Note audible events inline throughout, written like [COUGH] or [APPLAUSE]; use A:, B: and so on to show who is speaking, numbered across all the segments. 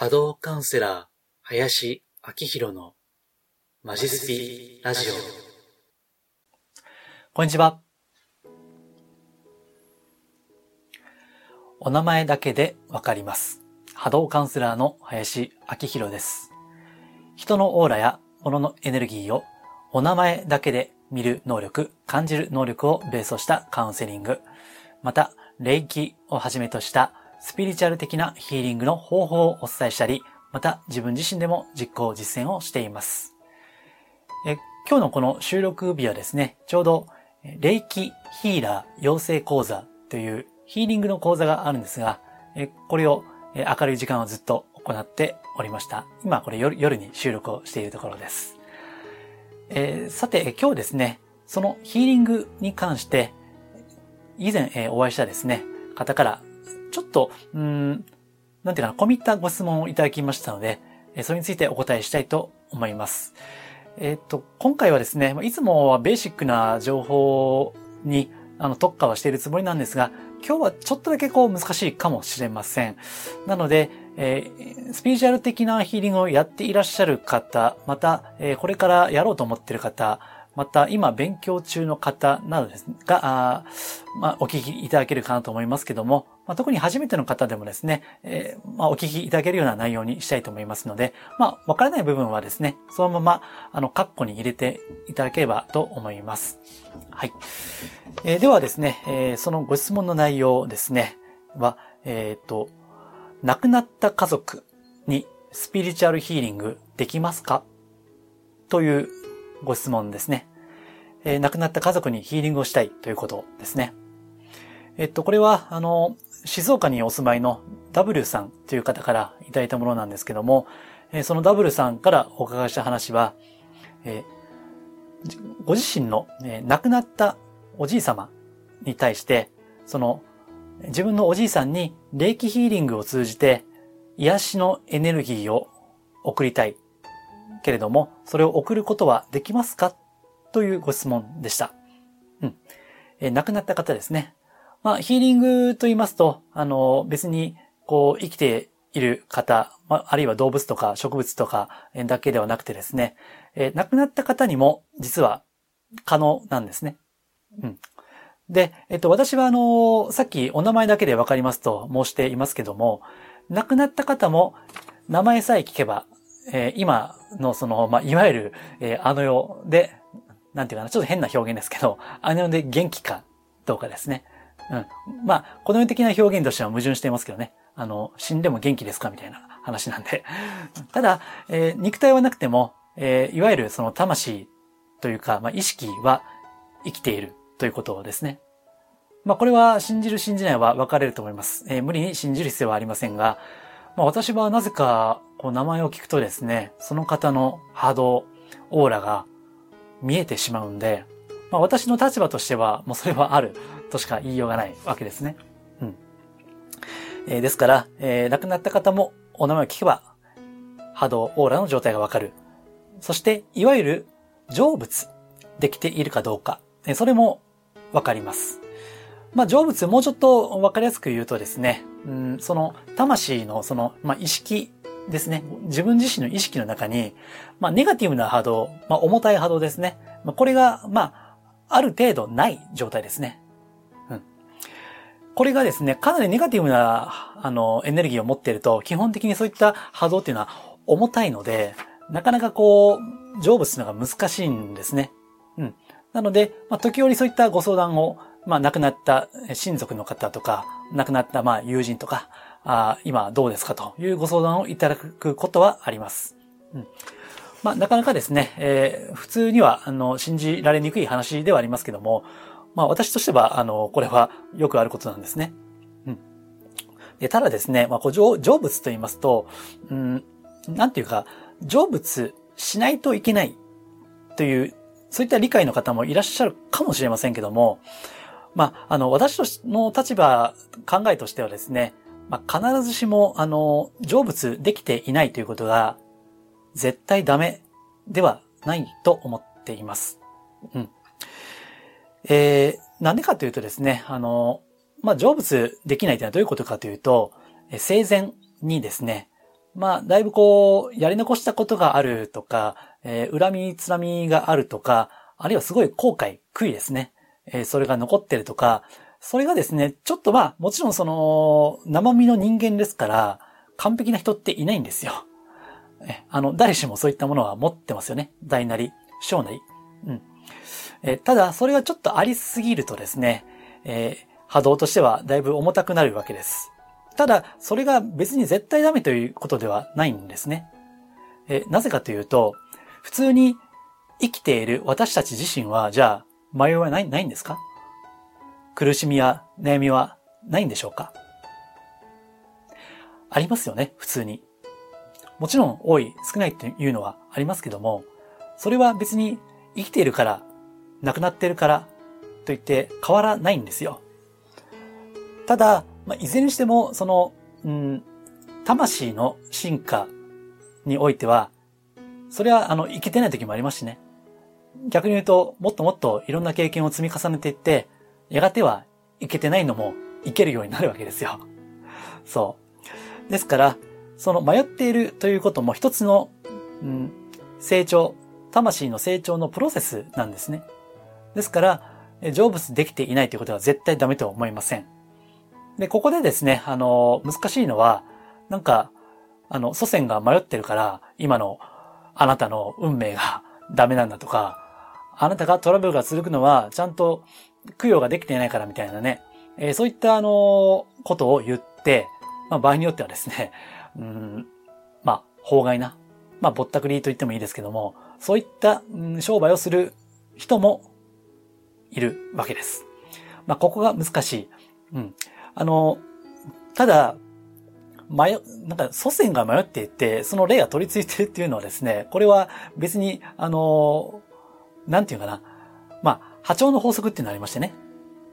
A: 波動カウンセラー、林明宏のマジスピラジオ。
B: こんにちは。お名前だけでわかります。波動カウンセラーの林明宏です。人のオーラや物のエネルギーをお名前だけで見る能力、感じる能力をベースとしたカウンセリング、また、霊気をはじめとしたスピリチュアル的なヒーリングの方法をお伝えしたり、また自分自身でも実行実践をしています。え今日のこの収録日はですね、ちょうど霊気ヒーラー養成講座というヒーリングの講座があるんですが、えこれをえ明るい時間をずっと行っておりました。今これ夜夜に収録をしているところです。えーさて今日ですね、そのヒーリングに関して以前、えーお会いしたですね、方からちょっと、うん、なんていうかな、込み入ったご質問をいただきましたので、それについてお答えしたいと思います。えっと、今回はですね、いつもはベーシックな情報にあの特化はしているつもりなんですが、今日はちょっとだけこう難しいかもしれません。なので、えースピリチュアル的なヒーリングをやっていらっしゃる方、また、えーこれからやろうと思っている方、また今勉強中の方などですが、あまあ、お聞きいただけるかなと思いますけども、まあ、特に初めての方でもですね、えーまあ、お聞きいただけるような内容にしたいと思いますので、まあ、わからない部分はですね、そのまま、あの、カッコに入れていただければと思います。はい。えーではですね、えーそのご質問の内容ですね、は、えっ、と、亡くなった家族にスピリチュアルヒーリングできますか？というご質問ですね。えー亡くなった家族にヒーリングをしたいということですね。えっと、これは、あの、静岡にお住まいの W さんという方からいただいたものなんですけども、えその W さんからお伺いした話は、えご自身の、え亡くなったおじい様に対して、その、自分のおじいさんに霊気ヒーリングを通じて癒しのエネルギーを送りたい。けれども、それを送ることはできますか？というご質問でした。うん。え亡くなった方ですね。まあ、ヒーリングと言いますと、あの、別に、こう、生きている方、まあ、あるいは動物とか植物とかだけではなくてですね、えー亡くなった方にも実は可能なんですね。うん。で、えっと、私はあの、さっきお名前だけでわかりますと申していますけども、亡くなった方も名前さえ聞けば、えー今のその、まあ、いわゆる、えーあの世で、なんていうかな、ちょっと変な表現ですけど、あの世で元気かどうかですね。うん。まあ、この世的な表現としては矛盾していますけどね。あの、死んでも元気ですかみたいな話なんで。[LAUGHS] ただ、えー肉体はなくても、えーいわゆるその魂というか、まあ、意識は生きているということですね。まあ、これは信じる信じないは分かれると思います。えー無理に信じる必要はありませんが、まあ、私はなぜか、こう名前を聞くとですね、その方の波動、オーラが見えてしまうんで、まあ、私の立場としては、もうそれはあるとしか言いようがないわけですね。うん。えーですから、えー亡くなった方もお名前を聞けば、波動、オーラの状態がわかる。そして、いわゆる成仏できているかどうか、えーそれもわかります。まあ、成仏、もうちょっとわかりやすく言うとですね、うん、その、魂の、その、まあ、意識ですね。自分自身の意識の中に、まあ、ネガティブな波動、まあ、重たい波動ですね。まあ、これが、まあ、ある程度ない状態ですね。うん。これがですね、かなりネガティブな、あの、エネルギーを持っていると、基本的にそういった波動っていうのは重たいので、なかなかこう、成仏するのが難しいんですね。うん。なので、まあ、時折そういったご相談を、まあ、亡くなった親族の方とか、亡くなった、まあ、友人とか、あ今どうですかというご相談をいただくことはあります。うん。まあ、なかなかですね、えー普通には、あの、信じられにくい話ではありますけども、まあ、私としては、あの、これはよくあることなんですね。うん。ただですね、まあ、こう成成仏と言いますと、うん、なんていうか、成仏しないといけないという、そういった理解の方もいらっしゃるかもしれませんけども、まあ、あの、私の立場、考えとしてはですね、まあ、必ずしも、あの、成仏できていないということが、絶対ダメではないと思っています。うん。えー、なんでかというとですね、あの、まあ、成仏できないというのはどういうことかというと、え生前にですね、まあ、だいぶこう、やり残したことがあるとか、えー、恨み、つらみがあるとか、あるいはすごい後悔、悔いですね。えー、それが残ってるとか、それがですね、ちょっとまあ、もちろんその、生身の人間ですから、完璧な人っていないんですよ。あの、誰しもそういったものは持ってますよね。大なり、小なり。うん。え、ただ、それがちょっとありすぎるとですね、えー、波動としてはだいぶ重たくなるわけです。ただ、それが別に絶対ダメということではないんですね。え、なぜかというと、普通に生きている私たち自身は、じゃあ、迷いはない、ないんですか？苦しみや悩みはないんでしょうか？ありますよね、普通に。もちろん多い、少ないっていうのはありますけども、それは別に生きているから、亡くなっているからといって変わらないんですよ。ただ、まあ、いずれにしても、その、うん、魂の進化においては、それは、あの、いけてない時もありますしね。逆に言うと、もっともっといろんな経験を積み重ねていって、やがてはいけてないのもいけるようになるわけですよ。そう。ですから、その迷っているということも一つの、うん、成長、魂の成長のプロセスなんですね。ですから、成仏できていないということは絶対ダメとは思いません。で、ここでですね、あの、難しいのは、なんか、あの、祖先が迷ってるから、今のあなたの運命が [LAUGHS] ダメなんだとか、あなたがトラブルが続くのは、ちゃんと供養ができていないからみたいなね、えー、そういったあの、ことを言って、まあ場合によってはですね、うん、まあ、法外な、まあぼったくりと言ってもいいですけども、そういった、うん、商売をする人もいるわけです。まあここが難しい。うん。あの、ただ、迷、なんか祖先が迷っていて、その霊が取り付いてるっていうのはですね、これは別に、あの、なんていうかな。まあ、波長の法則っていうのがありましてね。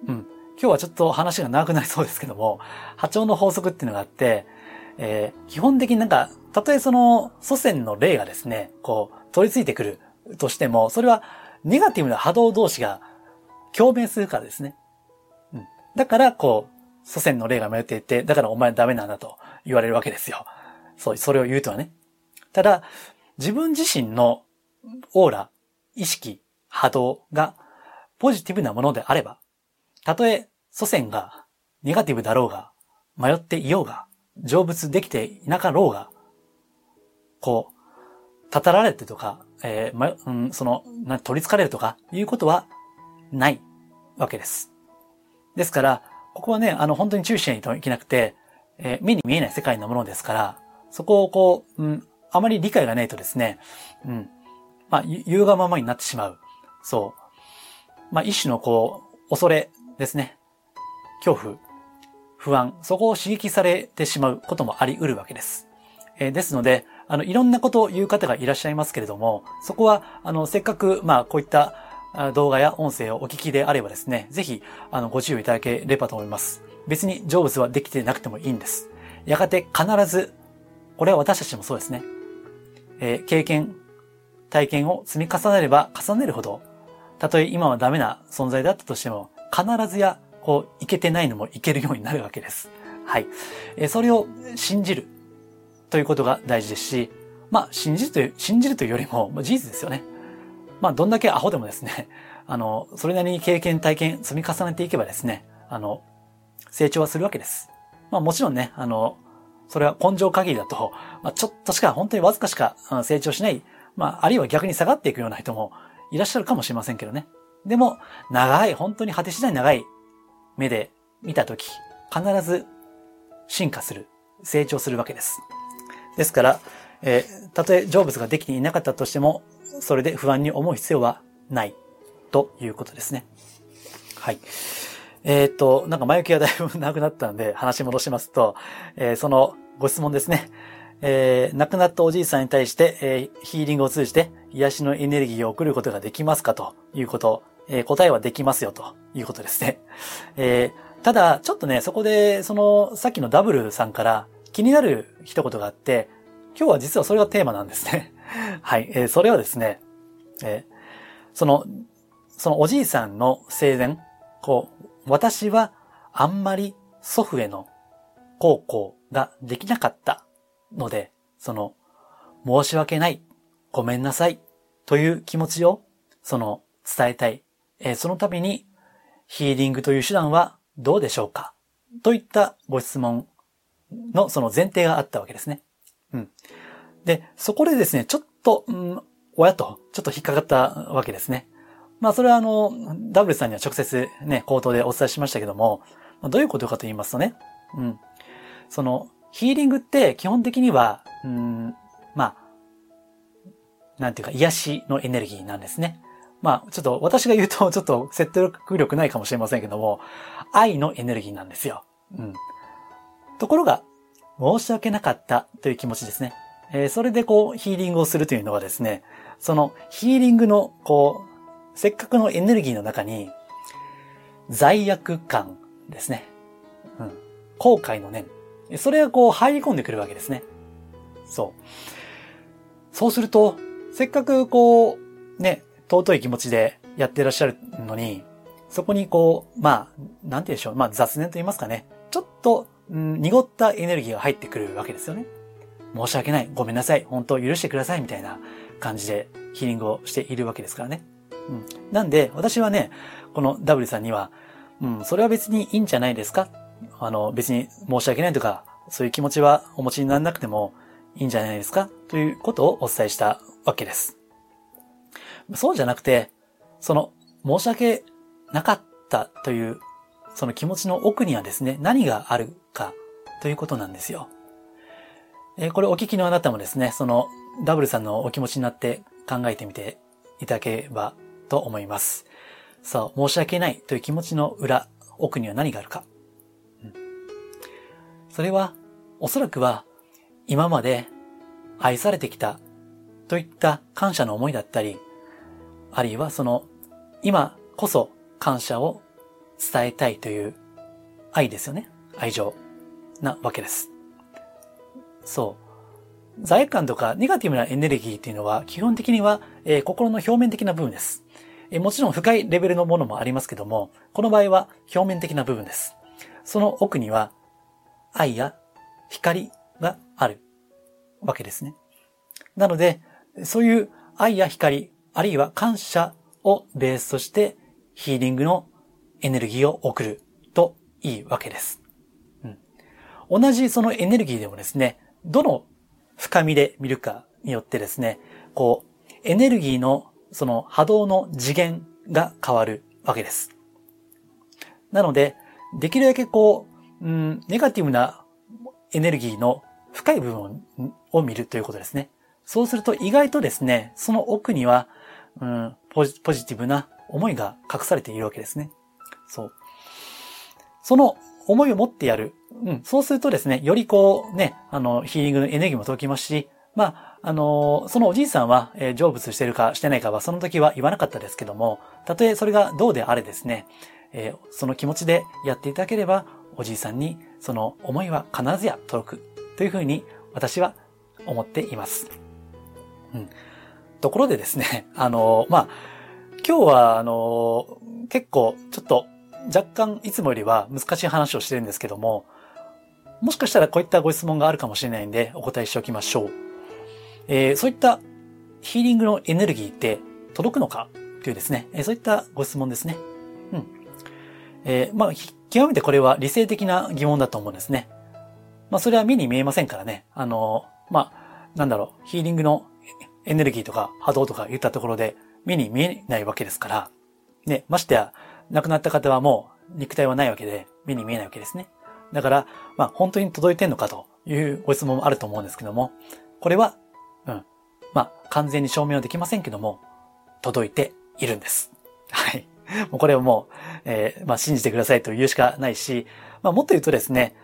B: うん。今日はちょっと話が長くなりそうですけども、波長の法則っていうのがあって、えー、基本的になんか、たとえその祖先の霊がですね、こう、取り付いてくるとしても、それはネガティブな波動同士が共鳴するからですね。うん。だから、こう、祖先の霊が迷っていて、だからお前ダメなんだと言われるわけですよ。そう、それを言うとはね。ただ、自分自身のオーラ、意識、波動がポジティブなものであれば、たとえ祖先がネガティブだろうが、迷っていようが、成仏できていなかろうが、こう、たたられてとか、えー、ま、うん、その、な、取り憑かれるとか、いうことは、ないわけです。ですから、ここはね、あの、本当に注意しないといけなくて、えー、目に見えない世界のものですから、そこをこう、うん、あまり理解がないとですね、うん、まあ、言うがままになってしまう。そう。まあ、一種のこう、恐れですね。恐怖、不安、そこを刺激されてしまうこともあり得るわけです。えー、ですので、あの、いろんなことを言う方がいらっしゃいますけれども、そこは、あの、せっかく、まあ、こういった動画や音声をお聞きであればですね、ぜひ、あの、ご注意いただければと思います。別に成仏はできてなくてもいいんです。やがて必ず、これは私たちもそうですね。えー、経験、体験を積み重ねれば重ねるほど、たとえ今はダメな存在だったとしても、必ずや、こう、いけてないのもいけるようになるわけです。はい。え、それを信じるということが大事ですし、まあ、信じるという、信じるというよりも、まあ、事実ですよね。まあ、どんだけアホでもですね、[LAUGHS] あの、それなりに経験、体験、積み重ねていけばですね、あの、成長はするわけです。まあもちろんね、あの、それは根性限りだと、まあちょっとしか、本当にわずかしか成長しない、まああるいは逆に下がっていくような人もいらっしゃるかもしれませんけどね。でも、長い、本当に果てしない長い目で見たとき、必ず進化する、成長するわけです。ですから、えー、たとえ成仏ができていなかったとしても、それで不安に思う必要はないということですね。はい。えっ、と、なんか前置きがだいぶなくなったんで話戻しますと、えー、そのご質問ですね。えー、亡くなったおじいさんに対して、えー、ヒーリングを通じて癒しのエネルギーを送ることができますか？ということ、えー、答えはできますよということですね。[LAUGHS] えー、ただ、ちょっとね、そこで、その、さっきのダブルさんから気になる一言があって、今日は実はそれがテーマなんですね。[LAUGHS] はい、えー、それはですね、えー、その、そのおじいさんの生前、こう、私はあんまり祖父への孝行ができなかったので、その、申し訳ない、ごめんなさい、という気持ちを、その、伝えたい。えー、そのために、ヒーリングという手段はどうでしょうか？といったご質問のその前提があったわけですね。うん。で、そこでですね、ちょっと、うん、親と、ちょっと引っかかったわけですね。まあ、それはあの、ダブルさんには直接ね、口頭でお伝えしましたけども、どういうことかと言いますとね、うん。その、ヒーリングって基本的には、うん、まあ、なんていうか、癒しのエネルギーなんですね。まあ、ちょっと私が言うとちょっと説得力ないかもしれませんけども、愛のエネルギーなんですよ。うん。ところが、申し訳なかったという気持ちですね。えー、それでこう、ヒーリングをするというのはですね、そのヒーリングの、こう、せっかくのエネルギーの中に、罪悪感ですね。うん。後悔の念。それがこう入り込んでくるわけですね。そう。そうすると、せっかくこう、ね、尊い気持ちでやってらっしゃるのに、そこにこう、まあ、なんて言うでしょう。まあ雑念と言いますかね。ちょっと、うん、濁ったエネルギーが入ってくるわけですよね。申し訳ない。ごめんなさい。本当許してください。みたいな感じでヒーリングをしているわけですからね。うん。なんで、私はね、この W さんには、うん、それは別にいいんじゃないですかあの、別に申し訳ないとか、そういう気持ちはお持ちにならなくてもいいんじゃないですかということをお伝えしたわけです。そうじゃなくて、その、申し訳なかったという、その気持ちの奥にはですね、何があるかということなんですよ。えー、これお聞きのあなたもですね、その、ダブルさんのお気持ちになって考えてみていただければと思います。そう、申し訳ないという気持ちの裏、奥には何があるか。うん、それは、おそらくは、今まで愛されてきたといった感謝の思いだったり、あるいはその、今こそ感謝を伝えたいという愛ですよね。愛情なわけです。そう。罪悪感とかネガティブなエネルギーっていうのは基本的には、えー、心の表面的な部分です、えー、もちろん深いレベルのものもありますけども、この場合は表面的な部分です。その奥には愛や光があるわけですね。なので、そういう愛や光、あるいは感謝をベースとしてヒーリングのエネルギーを送るといいわけです。うん、同じそのエネルギーでもですね、どの深みで見るかによってですね、こう、エネルギーのその波動の次元が変わるわけです。なので、できるだけこう、うん、ネガティブなエネルギーの深い部分を見るということですね。そうすると意外とですね、その奥には、うん、ポジポジティブな思いが隠されているわけですね。そう。その思いを持ってやる。うん、そうするとですね、よりこうね、あの、ヒーリングのエネルギーも届きますし、まあ、あの、そのおじいさんは、えー、成仏してるかしてないかはその時は言わなかったですけども、たとえそれがどうであれですね、えー、その気持ちでやっていただければ、おじいさんにその思いは必ずや届くというふうに私は思っています。うん。ところでですね、[LAUGHS] あの、まあ、今日は、あの、結構、ちょっと、若干、いつもよりは難しい話をしてるんですけども、もしかしたらこういったご質問があるかもしれないんで、お答えしておきましょう。えー、そういったヒーリングのエネルギーって届くのか？というですね、えー、そういったご質問ですね。うん。えー、まあ、極めてこれは理性的な疑問だと思うんですね。まあ、それは目に見えませんからね。あの、まあ、なんだろう、ヒーリングのエネルギーとか波動とか言ったところで目に見えないわけですから、ね、ましてや、亡くなった方はもう肉体はないわけで目に見えないわけですね。だから、まあ本当に届いてんのかというご質問もあると思うんですけども、これは、うん、まあ完全に証明はできませんけども、届いているんです。はい。もうこれはもう、えー、まあ信じてくださいと言うしかないし、まあもっと言うとですね、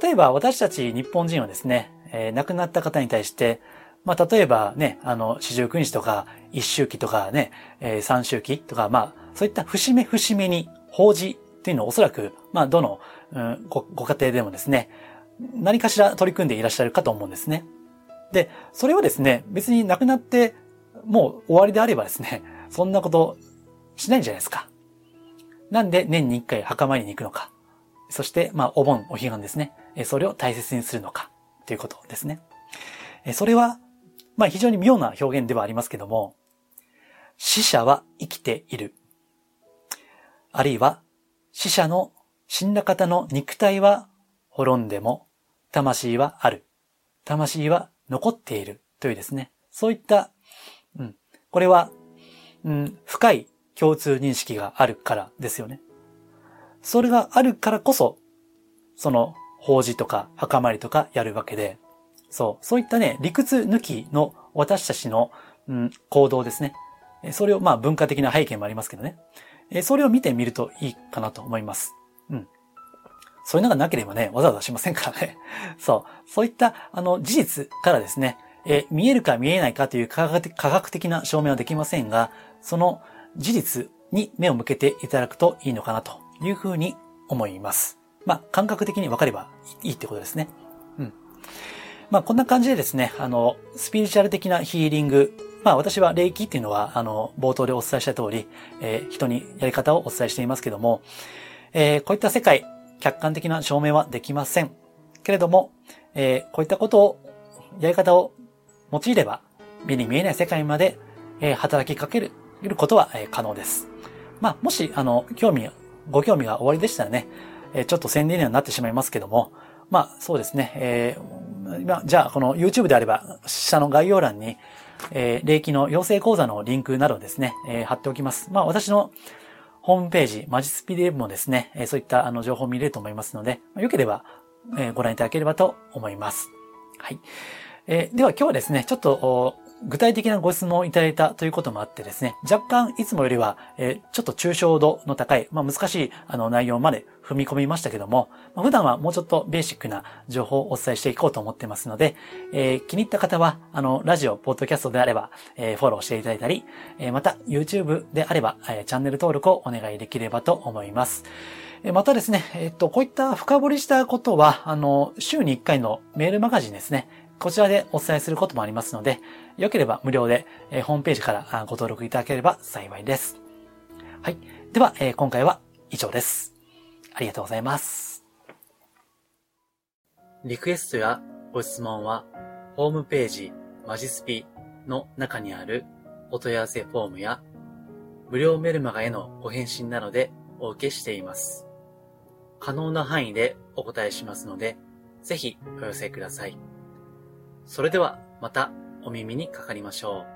B: 例えば私たち日本人はですね、えー、亡くなった方に対して、まあ、例えばね、あの、四十九日とか、一周期とかね、えー、三周期とか、まあ、そういった節目節目に法事っていうのをおそらく、まあ、どの、うん、ごご家庭でもですね、何かしら取り組んでいらっしゃるかと思うんですね。で、それはですね、別に亡くなってもう終わりであればですね、そんなことしないんじゃないですか。なんで年に一回墓参りに行くのか。そして、まあ、お盆、お彼岸ですね。それを大切にするのか。ということですね。それは、まあ非常に妙な表現ではありますけども、死者は生きている。あるいは、死者の死んだ方の肉体は滅んでも、魂はある。魂は残っている。というですね。そういった、うん。これは、うん、深い共通認識があるからですよね。それがあるからこそ、その、法事とか墓参りとかやるわけで、そう、そういったね、理屈抜きの私たちの、うん、行動ですね。それを、まあ文化的な背景もありますけどね。それを見てみるといいかなと思います。うん。そういうのがなければね、わざわざしませんからね。[LAUGHS] そう。そういった、あの、事実からですね、え見えるか見えないかという科学的な証明はできませんが、その事実に目を向けていただくといいのかなというふうに思います。まあ、感覚的に分かればいいってことですね。うん。まあ、こんな感じでですね、あの、スピリチュアル的なヒーリング、まあ、私は霊気っていうのは、あの、冒頭でお伝えした通り、えー、人にやり方をお伝えしていますけども、えー、こういった世界、客観的な証明はできません。けれども、えー、こういったことを、やり方を用いれば、目に見えない世界まで、えー、働きかけることは、えー、可能です。まあ、もし、あの、興味、ご興味が終わりでしたらね、えー、ちょっと宣伝にはなってしまいますけども、まあ、そうですね、えー、まあ、じゃあ、この YouTube であれば、下の概要欄に、えー、霊気の養成講座のリンクなどですね、えー、貼っておきます。まあ、私のホームページ、マジスピでもですね、えー、そういったあの情報を見れると思いますので、良、ければ、えー、ご覧いただければと思います。はい。えー、では今日はですね、ちょっと具体的なご質問をいただいたということもあってですね、若干いつもよりは、え、ちょっと抽象度の高い、まあ、難しいあの内容まで踏み込みましたけども、まあ、普段はもうちょっとベーシックな情報をお伝えしていこうと思ってますので、えー、気に入った方は、あの、ラジオ、ポッドキャストであれば、えー、フォローしていただいたり、えー、また YouTube であれば、え、チャンネル登録をお願いできればと思います。またですね、えっと、こういった深掘りしたことは、あの、週に1回のメールマガジンですね。こちらでお伝えすることもありますので、よければ無料で、え、ホームページからご登録いただければ幸いです。はい。では、え、今回は以上です。ありがとうございます。
A: リクエストやご質問は、ホームページマジスピの中にあるお問い合わせフォームや、無料メルマガへのご返信などでお受けしています。可能な範囲でお答えしますので、ぜひお寄せください。それではまたお耳にかかりましょう。